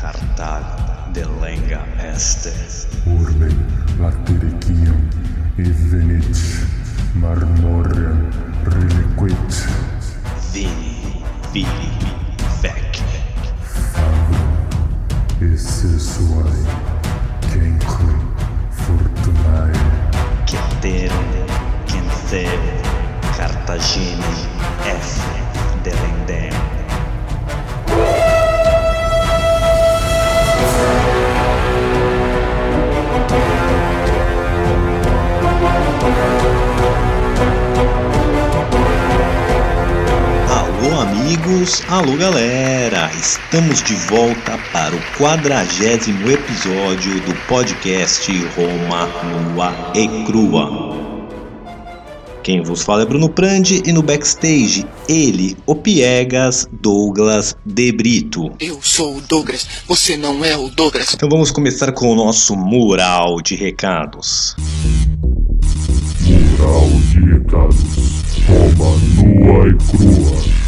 Cartag de lenga este. Urbe latericium evenit marmorem reliquit Vini, vili, vec. fabrum essesuae cenque fortunae Ceterum, Cenceu, Cartagine, F. Delendem. Amigos, alô galera! Estamos de volta para o quadragésimo episódio do podcast Roma Nua e Crua. Quem vos fala é Bruno Prandi e no backstage ele, o Piegas Douglas De Brito. Eu sou o Douglas, você não é o Douglas. Então vamos começar com o nosso mural de recados. mural de recados Roma nua e crua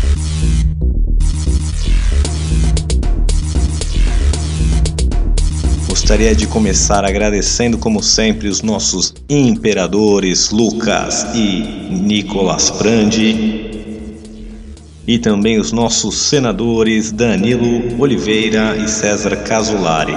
Gostaria de começar agradecendo, como sempre, os nossos imperadores Lucas e Nicolas Prandi. E também os nossos senadores Danilo Oliveira e César Casolari.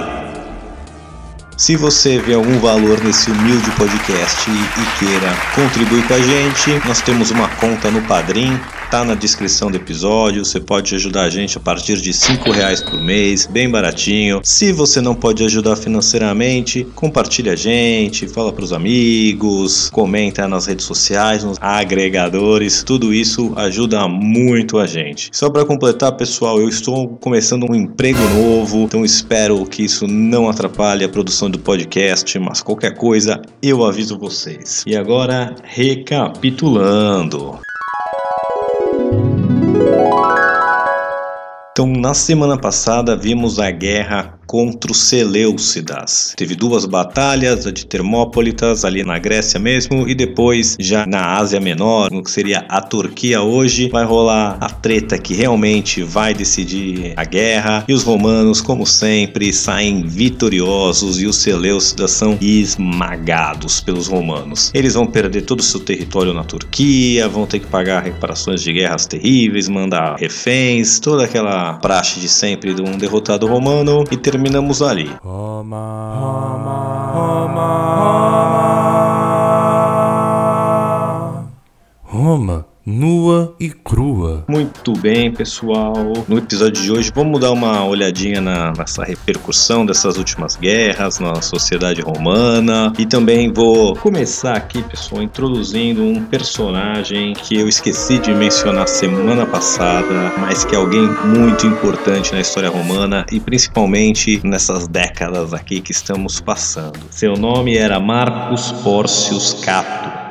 Se você vê algum valor nesse humilde podcast e queira contribuir com a gente, nós temos uma conta no Padrim, tá na descrição do episódio. Você pode ajudar a gente a partir de cinco reais por mês, bem baratinho. Se você não pode ajudar financeiramente, compartilha a gente, fala para os amigos, comenta nas redes sociais, nos agregadores. Tudo isso ajuda muito a gente. Só para completar, pessoal, eu estou começando um emprego novo, então espero que isso não atrapalhe a produção do podcast, mas qualquer coisa eu aviso vocês. E agora, recapitulando. Então, na semana passada, vimos a guerra contra os Seleucidas. Teve duas batalhas, a de Termópolitas, ali na Grécia mesmo, e depois, já na Ásia Menor, no que seria a Turquia hoje, vai rolar a treta que realmente vai decidir a guerra. E os romanos, como sempre, saem vitoriosos e os Seleucidas são esmagados pelos romanos. Eles vão perder todo o seu território na Turquia, vão ter que pagar reparações de guerras terríveis, mandar reféns, toda aquela praxe de sempre de um derrotado romano e terminamos ali. Roma, nua e crua. Muito bem, pessoal. No episódio de hoje, vamos dar uma olhadinha na, nessa repercussão dessas últimas guerras na sociedade romana. E também vou começar aqui, pessoal, introduzindo um personagem que eu esqueci de mencionar semana passada, mas que é alguém muito importante na história romana e principalmente nessas décadas aqui que estamos passando. Seu nome era Marcus Porcius Cato.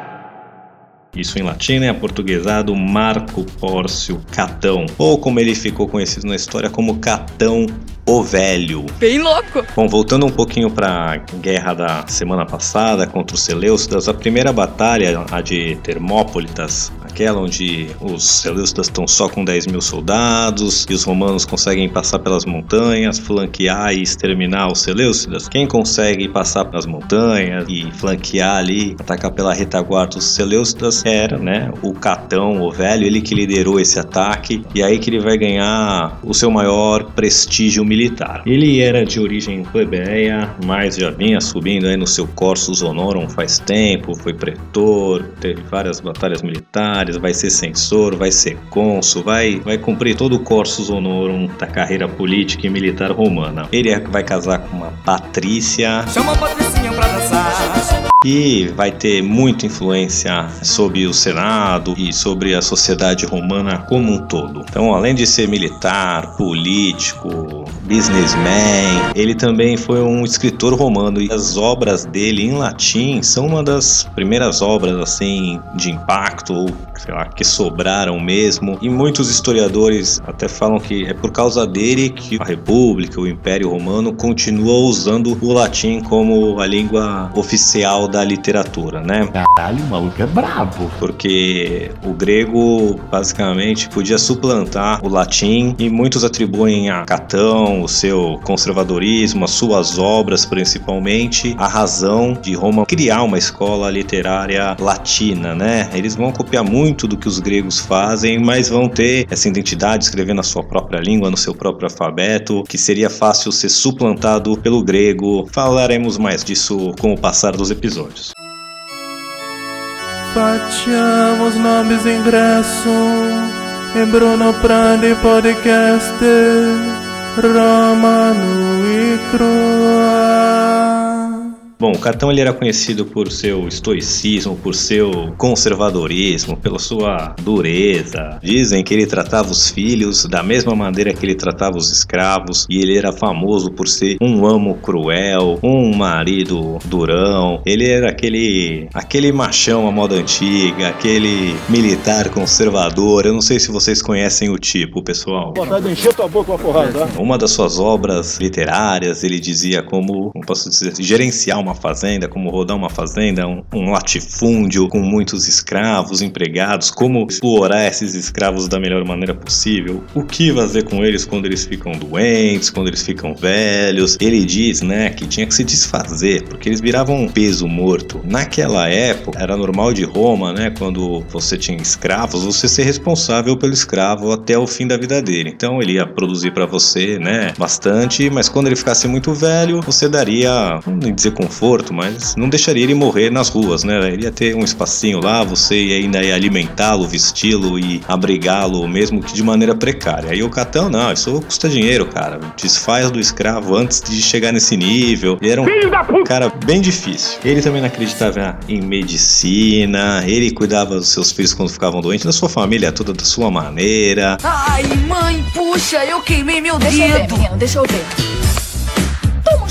Isso em latim, né? Aportuguesado Marco Pórcio Catão. Ou como ele ficou conhecido na história como Catão o Velho. Bem louco. Bom, voltando um pouquinho para a guerra da semana passada contra os Seleucidas, a primeira batalha, a de Termópolitas, aquela onde os Seleucidas estão só com 10 mil soldados e os romanos conseguem passar pelas montanhas, flanquear e exterminar os Seleucidas. Quem consegue passar pelas montanhas e flanquear ali, atacar pela retaguarda os Seleucidas era, né, o Catão, o Velho, ele que liderou esse ataque e aí que ele vai ganhar o seu maior prestígio militar militar. Ele era de origem plebeia, mas já vinha subindo aí no seu Corsus Honorum faz tempo, foi pretor, teve várias batalhas militares, vai ser censor, vai ser cônsul, vai, vai cumprir todo o Corsus Honorum da carreira política e militar romana. Ele vai casar com uma Patrícia. Chama a Patricinha pra dançar. E vai ter muita influência sobre o Senado e sobre a sociedade romana como um todo. Então, além de ser militar, político, businessman, ele também foi um escritor romano e as obras dele em latim são uma das primeiras obras assim de impacto ou sei lá que sobraram mesmo. E muitos historiadores até falam que é por causa dele que a República, o Império Romano continua usando o latim como a língua oficial da literatura, né? Caralho, o maluco é brabo. Porque o grego basicamente podia suplantar o latim e muitos atribuem a Catão com o seu conservadorismo, as suas obras principalmente, a razão de Roma criar uma escola literária latina, né? Eles vão copiar muito do que os gregos fazem, mas vão ter essa identidade, escrever na sua própria língua, no seu próprio alfabeto, que seria fácil ser suplantado pelo grego. Falaremos mais disso com o passar dos episódios. Ingresso em Bruno Prandi Romano e Crua. Bom, o Catão ele era conhecido por seu estoicismo, por seu conservadorismo, pela sua dureza. Dizem que ele tratava os filhos da mesma maneira que ele tratava os escravos, e ele era famoso por ser um amo cruel, um marido durão. Ele era aquele aquele machão à moda antiga, aquele militar conservador. Eu não sei se vocês conhecem o tipo, pessoal. Vontade de encher tua boca com a porrada? Uma das suas obras literárias, ele dizia como, como posso dizer, gerenciar uma fazenda, como rodar uma fazenda, um, um latifúndio com muitos escravos, empregados, como explorar esses escravos da melhor maneira possível, o que fazer com eles quando eles ficam doentes, quando eles ficam velhos. Ele diz, né, que tinha que se desfazer, porque eles viravam um peso morto. Naquela época, era normal de Roma, né, quando você tinha escravos, você ser responsável pelo escravo até o fim da vida dele. Então ele ia produzir para você, né, bastante, mas quando ele ficasse muito velho, você daria, não dizer conforto, mas não deixaria ele morrer nas ruas, né? Ele ia ter um espacinho lá, você ia ainda ia alimentá-lo, vesti-lo e abrigá-lo, mesmo que de maneira precária. Aí o Catão, não, isso custa dinheiro, cara. Desfaz do escravo antes de chegar nesse nível. Ele era um cara bem difícil. Ele também não acreditava em medicina, ele cuidava dos seus filhos quando ficavam doentes, da sua família toda da sua maneira. Ai, mãe, puxa, eu queimei meu Deixa eu ver, dedo. menino, deixa eu ver.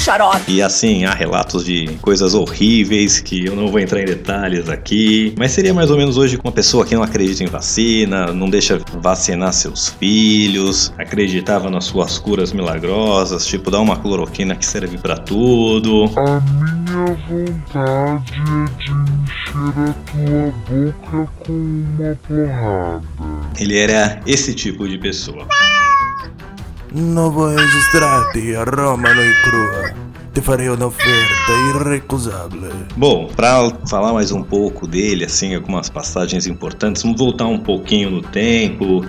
Xarope. E assim, há relatos de coisas horríveis que eu não vou entrar em detalhes aqui, mas seria mais ou menos hoje com uma pessoa que não acredita em vacina, não deixa vacinar seus filhos, acreditava nas suas curas milagrosas, tipo dar uma cloroquina que serve pra tudo. A minha vontade é de encher a tua boca com uma porrada. Ele era esse tipo de pessoa. Non vuoi registrarti a Romano e Crua? Ti farei un'offerta irrecusabile. Bom, pra falar mais um pouco dele, assim, algumas passagens importantes, vamos voltar um pouquinho no tempo.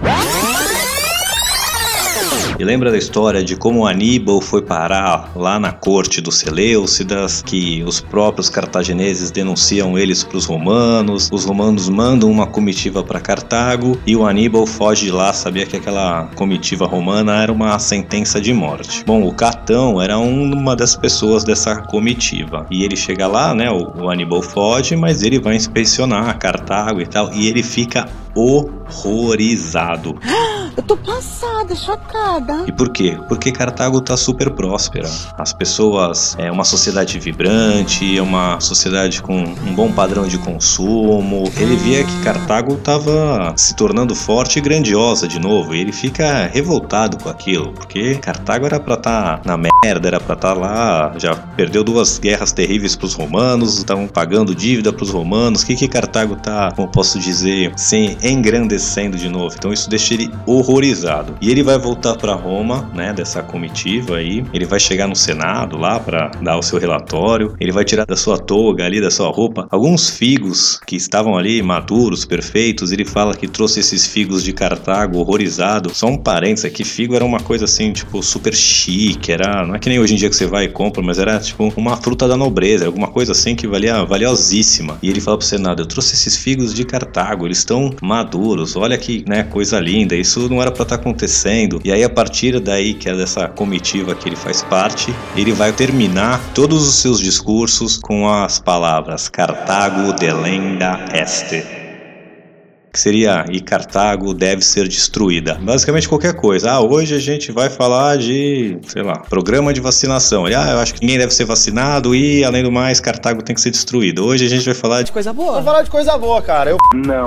E lembra da história de como Aníbal foi parar lá na corte dos Seleucidas, que os próprios cartagineses denunciam eles para os romanos, os romanos mandam uma comitiva para Cartago e o Aníbal foge de lá, sabia que aquela comitiva romana era uma sentença de morte. Bom, o Catão era uma das pessoas dessa comitiva e ele chega lá, né? O, o Aníbal foge, mas ele vai inspecionar Cartago e tal, e ele fica horrorizado. Eu tô passada, chocada. E por quê? Porque Cartago tá super próspera. As pessoas, é uma sociedade vibrante, é uma sociedade com um bom padrão de consumo. Ele via que Cartago tava se tornando forte e grandiosa de novo. E ele fica revoltado com aquilo, porque Cartago era pra estar na merda, era pra estar lá, já perdeu duas guerras terríveis pros romanos, estavam pagando dívida pros romanos. O que que Cartago tá, como posso dizer, se engrandecendo de novo? Então isso deixa ele horrorizado. E ele vai voltar para Roma, né, dessa comitiva aí. Ele vai chegar no Senado lá para dar o seu relatório. Ele vai tirar da sua toga ali, da sua roupa, alguns figos que estavam ali maduros, perfeitos. Ele fala que trouxe esses figos de Cartago horrorizado. Só um parênteses aqui, figo era uma coisa assim, tipo, super chique. Era, não é que nem hoje em dia que você vai e compra, mas era tipo uma fruta da nobreza, alguma coisa assim que valia valiosíssima. E ele fala pro Senado: Eu trouxe esses figos de Cartago, eles estão maduros. Olha que, né, coisa linda. Isso não era para estar acontecendo. E aí, a partir daí, que é dessa comitiva que ele faz parte, ele vai terminar todos os seus discursos com as palavras Cartago delenda este. Que seria e Cartago deve ser destruída. Basicamente qualquer coisa. Ah, hoje a gente vai falar de, sei lá, programa de vacinação. Ele, ah, eu acho que ninguém deve ser vacinado e, além do mais, Cartago tem que ser destruído. Hoje a gente vai falar de Coisa boa. Vamos falar de coisa boa, cara. Eu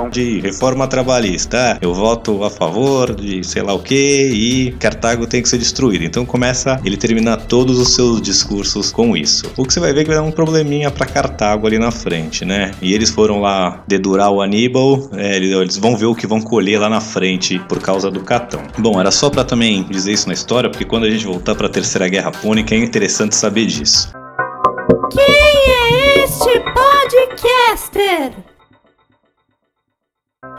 de reforma trabalhista. Eu voto a favor de sei lá o que e Cartago tem que ser destruído. Então começa ele terminar todos os seus discursos com isso. O que você vai ver que vai dar um probleminha pra Cartago ali na frente, né? E eles foram lá dedurar o Aníbal, é, ele ó, eles vão ver o que vão colher lá na frente por causa do Catão. Bom, era só para também dizer isso na história, porque quando a gente voltar para a Terceira Guerra Púnica é interessante saber disso. Quem é este podcaster?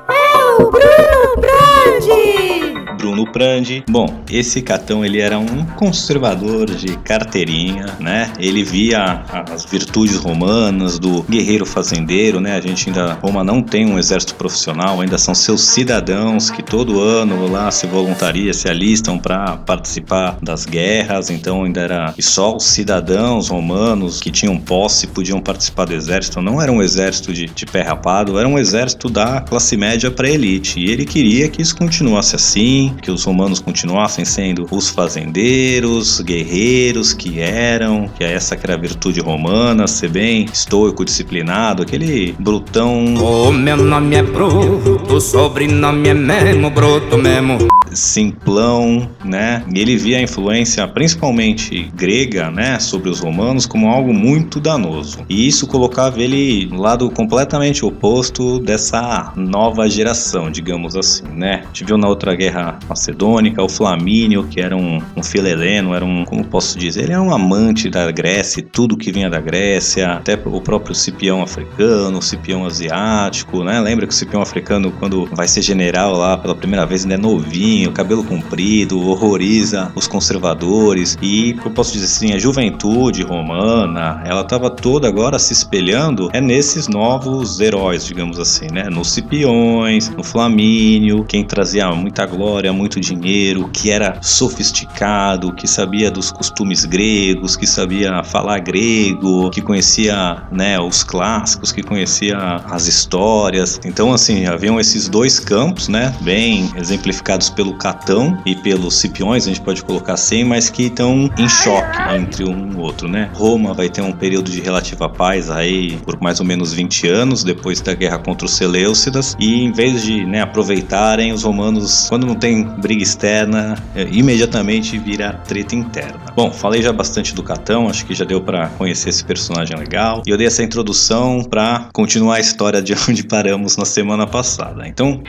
É o Bruno Brandi! Bruno Prandi. Bom, esse Catão ele era um conservador de carteirinha, né? Ele via as virtudes romanas do guerreiro fazendeiro, né? A gente ainda Roma não tem um exército profissional, ainda são seus cidadãos que todo ano lá se voluntaria, se alistam para participar das guerras. Então ainda era e só os cidadãos romanos que tinham posse podiam participar do exército. Não era um exército de, de pé rapado, era um exército da classe média para elite. E ele queria que isso continuasse assim, que os romanos continuassem sendo os fazendeiros, guerreiros que eram, que é essa que era a virtude romana, ser bem estoico, disciplinado, aquele brutão. O meu nome é Bruto, o sobrenome é mesmo Bruto mesmo simplão, né? Ele via a influência principalmente grega, né, sobre os romanos como algo muito danoso. E isso colocava ele no lado completamente oposto dessa nova geração, digamos assim, né? A gente viu na outra guerra macedônica o Flamínio, que era um, um filheleno, era um, como posso dizer, ele era um amante da Grécia, tudo que vinha da Grécia, até o próprio Cipião africano, o Cipião asiático, né? Lembra que o Cipião africano quando vai ser general lá pela primeira vez ainda é novinho, cabelo comprido, horroriza os conservadores e, eu posso dizer assim, a juventude romana, ela estava toda agora se espelhando é nesses novos heróis, digamos assim, né? Nos Cipiões, no Flamínio, quem trazia muita glória, muito dinheiro, que era sofisticado, que sabia dos costumes gregos, que sabia falar grego, que conhecia, né, os clássicos, que conhecia as histórias. Então, assim, haviam esses dois campos, né, bem exemplificados pelo pelo Catão e pelos Cipiões, a gente pode colocar assim, mas que estão em choque entre um e outro, né? Roma vai ter um período de relativa paz aí por mais ou menos 20 anos depois da guerra contra os Seleucidas e em vez de né, aproveitarem os romanos quando não tem briga externa, é, imediatamente vira treta interna. Bom, falei já bastante do Catão, acho que já deu para conhecer esse personagem legal e eu dei essa introdução para continuar a história de onde paramos na semana passada. Então,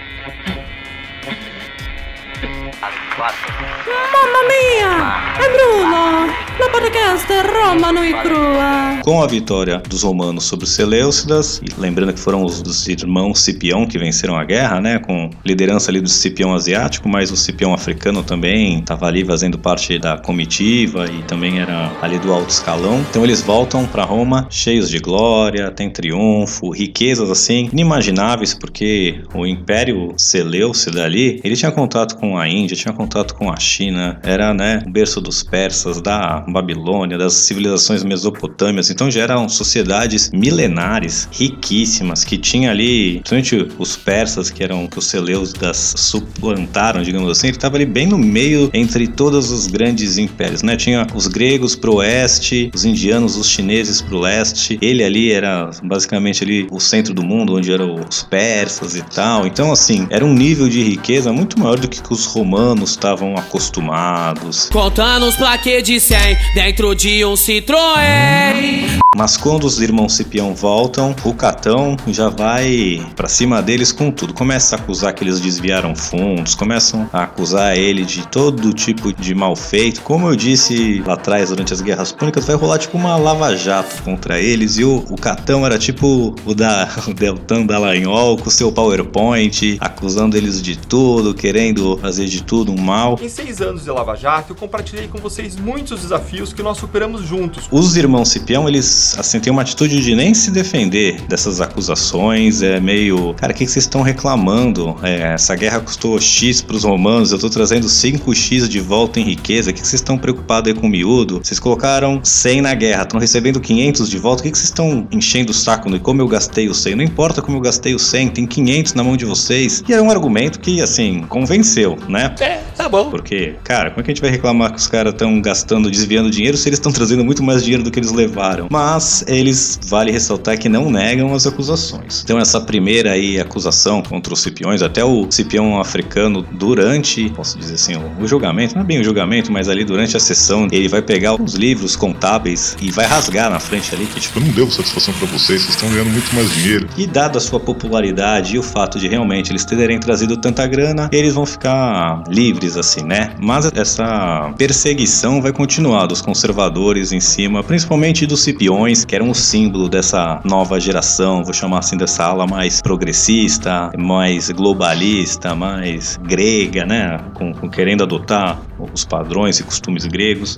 Mamma mia! È Bruno! La podcast Romano e Crua. Com a vitória dos romanos sobre os Seleucidas, lembrando que foram os dos irmãos Cipião que venceram a guerra, né, com liderança ali do Cipião asiático, mas o Cipião africano também estava ali fazendo parte da comitiva e também era ali do alto escalão. Então eles voltam para Roma cheios de glória, tem triunfo, riquezas assim inimagináveis, porque o Império Seleucida ali, ele tinha contato com a Índia, tinha contato com a China, era, né, o berço dos persas, da Babilônia, das civilizações mesopotâmias. Então já eram sociedades milenares, riquíssimas, que tinha ali, principalmente os persas, que eram que os Seleucidas suplantaram, digamos assim, ele estava ali bem no meio entre todos os grandes impérios, né? Tinha os gregos pro oeste, os indianos, os chineses pro leste. Ele ali era basicamente ali o centro do mundo, onde eram os persas e tal. Então, assim, era um nível de riqueza muito maior do que os romanos estavam acostumados. Contando os plaquês de 100 dentro de um Citroën. Mas quando os irmãos Cipião voltam, o Catão já vai para cima deles com tudo. Começa a acusar que eles desviaram fundos, começam a acusar ele de todo tipo de mal feito. Como eu disse lá atrás, durante as Guerras Púnicas, vai rolar tipo uma lava-jato contra eles. E o, o Catão era tipo o da o Deltan Dallagnol com seu PowerPoint, acusando eles de tudo, querendo fazer de tudo um mal. Em seis anos de lava-jato, eu compartilhei com vocês muitos desafios que nós superamos juntos. Os irmãos Cipião, eles assim, tem uma atitude de nem se defender dessas acusações. É meio. Cara, o que, que vocês estão reclamando? É, essa guerra custou X pros romanos, eu tô trazendo 5X de volta em riqueza. O que, que vocês estão preocupados aí com o miúdo? Vocês colocaram 100 na guerra, estão recebendo 500 de volta. O que, que vocês estão enchendo o saco? E como eu gastei o 100? Não importa como eu gastei o 100, tem 500 na mão de vocês. E é um argumento que, assim, convenceu, né? É, tá bom. Porque, cara, como é que a gente vai reclamar que os caras estão gastando, desviando desviando dinheiro se eles estão trazendo muito mais dinheiro do que eles levaram. Mas eles, vale ressaltar que não negam as acusações. Então essa primeira aí acusação contra os Cipiões, até o Cipião africano durante, posso dizer assim, o, o julgamento, não é bem o julgamento, mas ali durante a sessão, ele vai pegar os livros contábeis e vai rasgar na frente ali que tipo, Eu não devo satisfação pra vocês, vocês estão ganhando muito mais dinheiro. e dada a sua popularidade e o fato de realmente eles terem trazido tanta grana, eles vão ficar livres assim, né? Mas essa perseguição vai continuar dos conservadores em cima, principalmente dos cipiões, que eram o símbolo dessa nova geração, vou chamar assim dessa ala mais progressista, mais globalista, mais grega, né? Com, com querendo adotar os padrões e costumes gregos.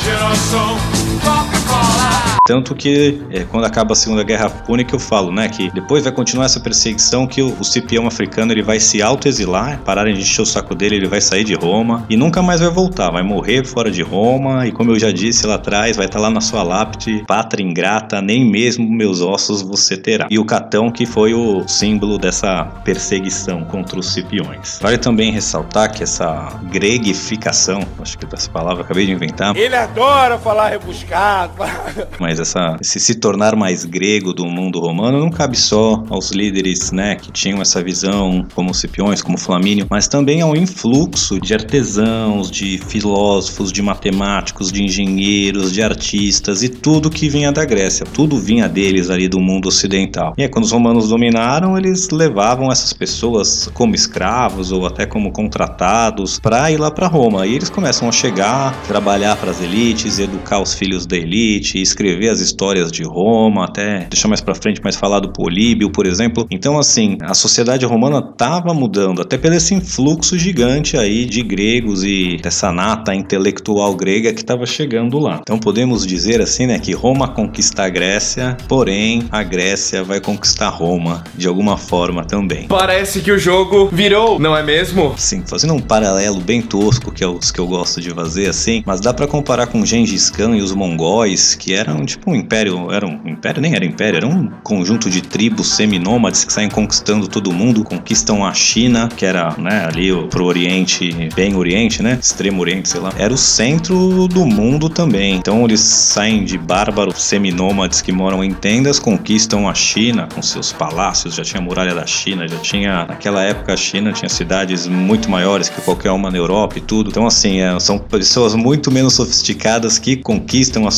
Tanto que é, quando acaba a Segunda Guerra Púnica eu falo, né, que depois vai continuar essa perseguição que o, o Cipião africano ele vai se autoexilar, pararem de encher o saco dele, ele vai sair de Roma e nunca mais vai voltar, vai morrer fora de Roma e como eu já disse lá atrás, vai estar lá na sua lápide, pátria ingrata, nem mesmo meus ossos você terá. E o Catão que foi o símbolo dessa perseguição contra os Cipiões. Vale também ressaltar que essa gregificação, acho que essa palavra eu acabei de inventar, Ele adora falar rebuscado. Mas essa, esse se tornar mais grego do mundo romano não cabe só aos líderes né, que tinham essa visão, como os Cipiões, como Flamínio, mas também ao influxo de artesãos, de filósofos, de matemáticos, de engenheiros, de artistas e tudo que vinha da Grécia. Tudo vinha deles ali do mundo ocidental. E aí, quando os romanos dominaram, eles levavam essas pessoas como escravos ou até como contratados para ir lá para Roma. E eles começam a chegar, trabalhar para as elites, educar os filhos da elite, escrever as histórias de Roma, até deixar mais para frente, mais falar do Políbio, por exemplo. Então, assim, a sociedade romana estava mudando, até pelo esse influxo gigante aí de gregos e dessa nata intelectual grega que estava chegando lá. Então, podemos dizer assim, né, que Roma conquista a Grécia, porém a Grécia vai conquistar Roma de alguma forma também. Parece que o jogo virou, não é mesmo? Sim, fazendo um paralelo bem tosco, que é os que eu gosto de fazer assim, mas dá pra comparar com Gengis Khan e os mongóis, que eram tipo um império, era um império, nem era império, era um conjunto de tribos seminômades que saem conquistando todo mundo, conquistam a China, que era, né, ali pro Oriente, bem Oriente, né, extremo Oriente, sei lá, era o centro do mundo também. Então eles saem de bárbaros seminômades que moram em tendas, conquistam a China com seus palácios, já tinha a muralha da China, já tinha, naquela época a China tinha cidades muito maiores que qualquer uma na Europa e tudo. Então assim, é, são pessoas muito menos sofisticadas que conquistam as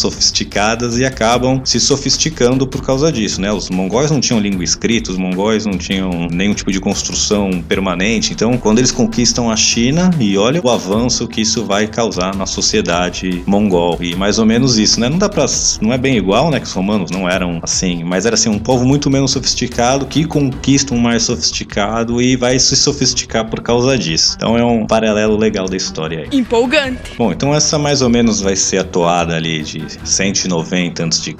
e acabam se sofisticando por causa disso, né? Os mongóis não tinham língua escrita, os mongóis não tinham nenhum tipo de construção permanente. Então, quando eles conquistam a China, e olha o avanço que isso vai causar na sociedade mongol. E mais ou menos isso, né? Não dá pra. Não é bem igual, né? Que os romanos não eram assim, mas era assim, um povo muito menos sofisticado que conquista um mais sofisticado e vai se sofisticar por causa disso. Então é um paralelo legal da história aí. Empolgante. Bom, então essa mais ou menos vai ser a toada ali de 190 a.C.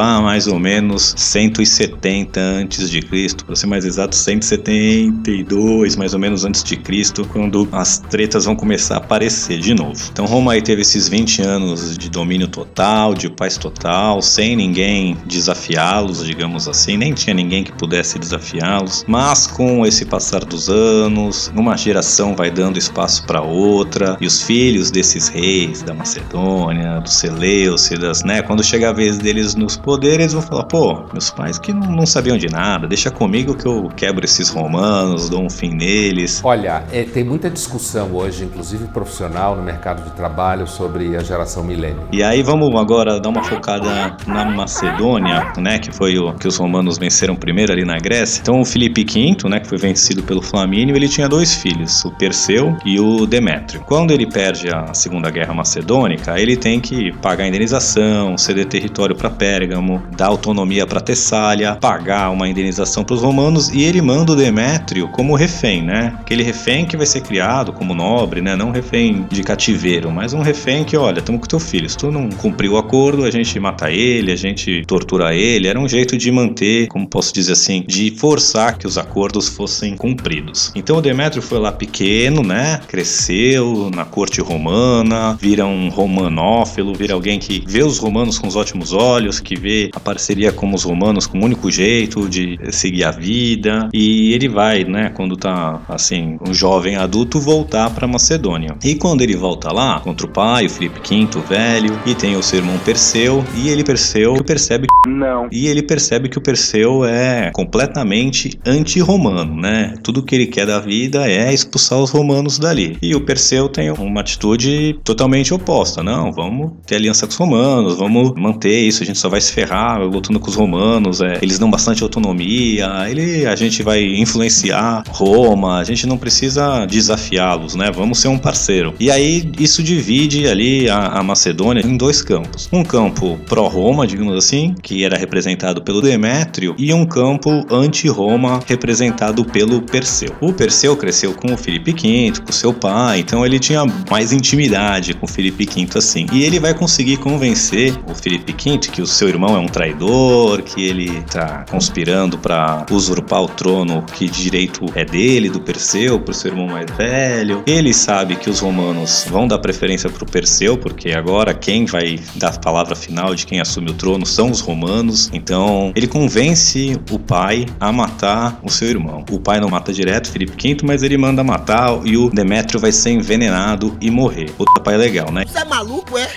a mais ou menos 170 a.C., para ser mais exato, 172 mais ou menos antes de Cristo, quando as tretas vão começar a aparecer de novo. Então Roma aí teve esses 20 anos de domínio total, de paz total, sem ninguém desafiá-los, digamos assim, nem tinha ninguém que pudesse desafiá-los, mas com esse passar dos anos, uma geração vai dando espaço para outra, e os filhos desses reis da Macedônia, dos Seleucidas, né, quando chega a vez deles nos poderes, eles vão falar: pô, meus pais que não, não sabiam de nada, deixa comigo que eu quebro esses romanos, dou um fim neles. Olha, é, tem muita discussão hoje, inclusive profissional, no mercado de trabalho, sobre a geração milênio. E aí vamos agora dar uma focada na Macedônia, né, que foi o que os romanos venceram primeiro ali na Grécia. Então o Filipe V, né, que foi vencido pelo Flamínio, ele tinha dois filhos, o Perseu e o Demétrio. Quando ele perde a Segunda Guerra Macedônica, ele tem que pagar indenização, ceder território para Pérgamo, dar autonomia para Tessália, pagar uma indenização para os romanos e ele manda o Demétrio como refém, né? Aquele refém que vai ser criado como nobre, né? Não um refém de cativeiro, mas um refém que, olha, estamos com teu filho, se tu não cumpriu o acordo, a gente mata ele, a gente tortura ele. Era um jeito de manter, como posso dizer assim, de forçar que os acordos fossem cumpridos. Então o Demétrio foi lá pequeno, né? Cresceu na corte romana, vira um romanófilo, vira alguém que vê os romanos com os ótimos olhos, que vê a parceria com os romanos como o único jeito de seguir a vida. E ele vai, né, quando tá assim, um jovem adulto, voltar para Macedônia. E quando ele volta lá, contra o pai, o Filipe V, o velho, e tem o seu irmão Perseu, e ele Perseu percebe que Não. e ele percebe que o Perseu é completamente anti-romano, né? Tudo que ele quer da vida é expulsar os romanos dali. E o Perseu tem uma atitude totalmente oposta. Não, vamos ter aliança com os romanos, vamos manter isso, a gente só vai se ferrar lutando com os romanos, é, eles dão bastante autonomia, ele, a gente vai influenciar Roma, a gente não precisa desafiá-los, né? Vamos ser um parceiro. E aí isso divide ali a, a Macedônia em dois campos. Um campo pró-Roma, digamos assim, que era representado pelo Demétrio, e um campo anti-Roma, representado pelo Perseu. O Perseu cresceu com o Filipe V, com seu pai, então ele tinha mais intimidade com o Filipe V assim. E ele vai conseguir convencer o Filipe V que o seu irmão é um traidor, que ele tá conspirando para usurpar o trono que de direito é dele, do Perseu, pro seu irmão mais velho. Ele sabe que os romanos vão dar preferência pro Perseu, porque agora quem vai dar a palavra final de quem assume o trono são os romanos. Então ele convence o pai a matar o seu irmão. O pai não mata direto Filipe V, mas ele manda matar e o Demétrio vai ser envenenado e morrer. Puta pai legal, né? Você é maluco, é?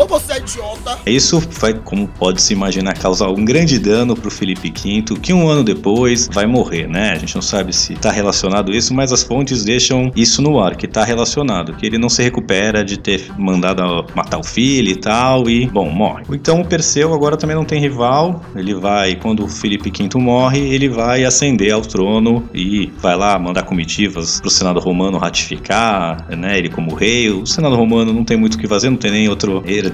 Ou você é idiota? Isso vai, como pode se imaginar, causar um grande dano pro Felipe V, que um ano depois vai morrer, né? A gente não sabe se tá relacionado isso, mas as fontes deixam isso no ar, que tá relacionado, que ele não se recupera de ter mandado matar o filho e tal, e, bom, morre. Então o Perseu agora também não tem rival, ele vai, quando o Felipe V morre, ele vai ascender ao trono e vai lá mandar comitivas pro Senado Romano ratificar, né? Ele como rei. O Senado Romano não tem muito o que fazer, não tem nem outro herdeiro,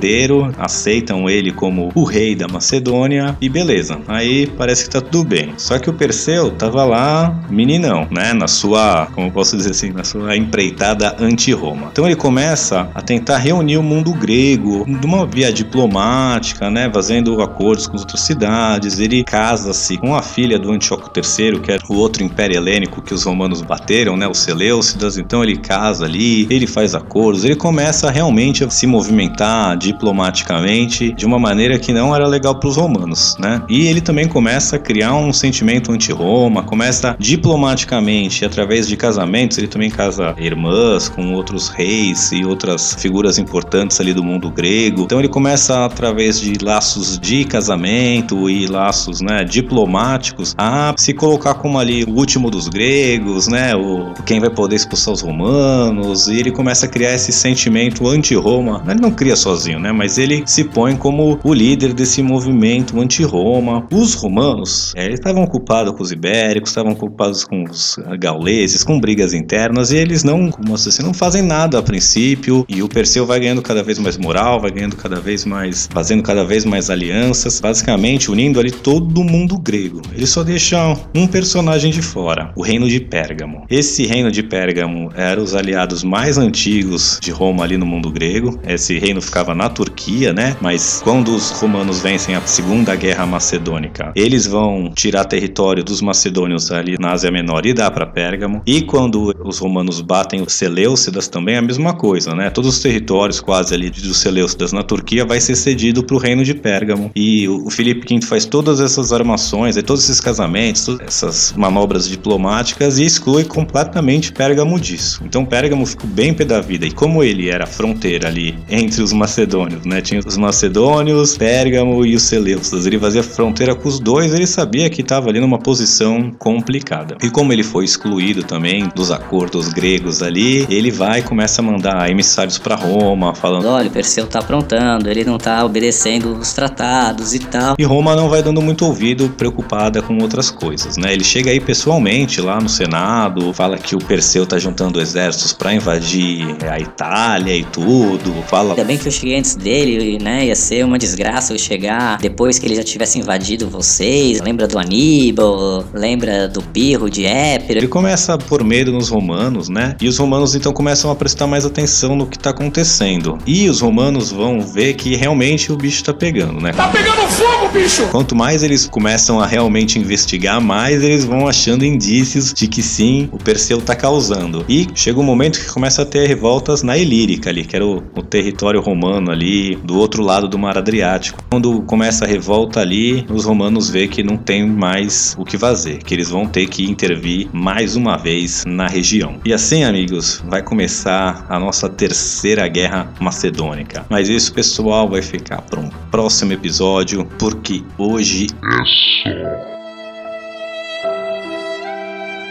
aceitam ele como o rei da Macedônia e beleza. Aí parece que tá tudo bem. Só que o Perseu tava lá, meninão, né? Na sua, como posso dizer assim, na sua empreitada anti-Roma. Então ele começa a tentar reunir o mundo grego de uma via diplomática, né? Fazendo acordos com outras cidades. Ele casa-se com a filha do Antíoco III, que era o outro império helênico que os romanos bateram, né? Os Seleucidas. Então ele casa ali, ele faz acordos, ele começa realmente a se movimentar diplomaticamente de uma maneira que não era legal para os romanos, né? E ele também começa a criar um sentimento anti-Roma, começa diplomaticamente, através de casamentos, ele também casa irmãs com outros reis e outras figuras importantes ali do mundo grego. Então ele começa através de laços de casamento e laços, né, diplomáticos a se colocar como ali o último dos gregos, né, o quem vai poder expulsar os romanos, e ele começa a criar esse sentimento anti-Roma. Ele não cria sozinho, né? Mas ele se põe como o líder desse movimento anti-Roma. Os romanos, é, eles estavam ocupados com os ibéricos, estavam ocupados com os gauleses, com brigas internas, e eles não, como assim, não fazem nada a princípio. E o Perseu vai ganhando cada vez mais moral, vai ganhando cada vez mais, fazendo cada vez mais alianças, basicamente unindo ali todo mundo grego. Ele só deixa um personagem de fora, o reino de Pérgamo. Esse reino de Pérgamo era os aliados mais antigos de Roma ali no mundo grego. Esse reino ficava na Turquia, né? Mas quando os romanos vencem a Segunda Guerra Macedônica, eles vão tirar território dos macedônios ali na Ásia Menor e dar para Pérgamo. E quando os romanos batem os Seleucidas também é a mesma coisa, né? Todos os territórios quase ali dos Seleucidas na Turquia vai ser cedido para o reino de Pérgamo. E o Filipe V faz todas essas armações, todos esses casamentos, essas manobras diplomáticas e exclui completamente Pérgamo disso. Então Pérgamo ficou bem pé da vida. E como ele era fronteira ali entre os macedônios, né? Tinha os macedônios, Pérgamo e os Seleucidas. Ele fazia fronteira com os dois, ele sabia que estava ali numa posição complicada. E como ele foi excluído também dos acordos gregos ali, ele vai e começa a mandar emissários para Roma, falando: Olha, o Perseu tá aprontando, ele não tá obedecendo os tratados e tal. E Roma não vai dando muito ouvido, preocupada com outras coisas, né? Ele chega aí pessoalmente lá no Senado, fala que o Perseu tá juntando exércitos para invadir a Itália e tudo, fala. Ainda bem que eu cheguei antes dele, né? Ia ser uma desgraça eu chegar depois que ele já tivesse invadido vocês. Lembra do Aníbal? Lembra do Pirro de Épiro? Ele começa a pôr medo nos romanos, né? E os romanos então começam a prestar mais atenção no que tá acontecendo. E os romanos vão ver que realmente o bicho tá pegando, né? Tá pegando fogo, bicho! Quanto mais eles começam a realmente investigar, mais eles vão achando indícios de que sim, o Perseu tá causando. E chega um momento que começa a ter revoltas na Ilírica ali, que era o, o território romano ali do outro lado do mar Adriático. Quando começa a revolta ali, os romanos vê que não tem mais o que fazer, que eles vão ter que intervir mais uma vez na região. E assim, amigos, vai começar a nossa terceira guerra macedônica. Mas isso, pessoal, vai ficar para um próximo episódio, porque hoje é só.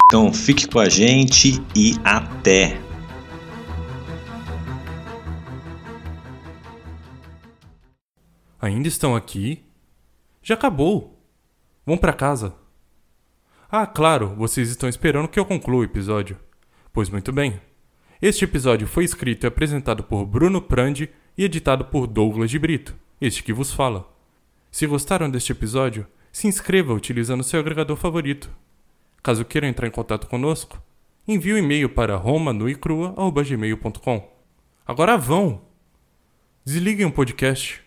Então fique com a gente e até! Ainda estão aqui? Já acabou. Vão para casa. Ah, claro, vocês estão esperando que eu conclua o episódio. Pois muito bem. Este episódio foi escrito e apresentado por Bruno Prandi e editado por Douglas de Brito, este que vos fala. Se gostaram deste episódio, se inscreva utilizando seu agregador favorito. Caso queiram entrar em contato conosco, envie um e-mail para romanuicrua.gmail.com. Agora vão! Desliguem o podcast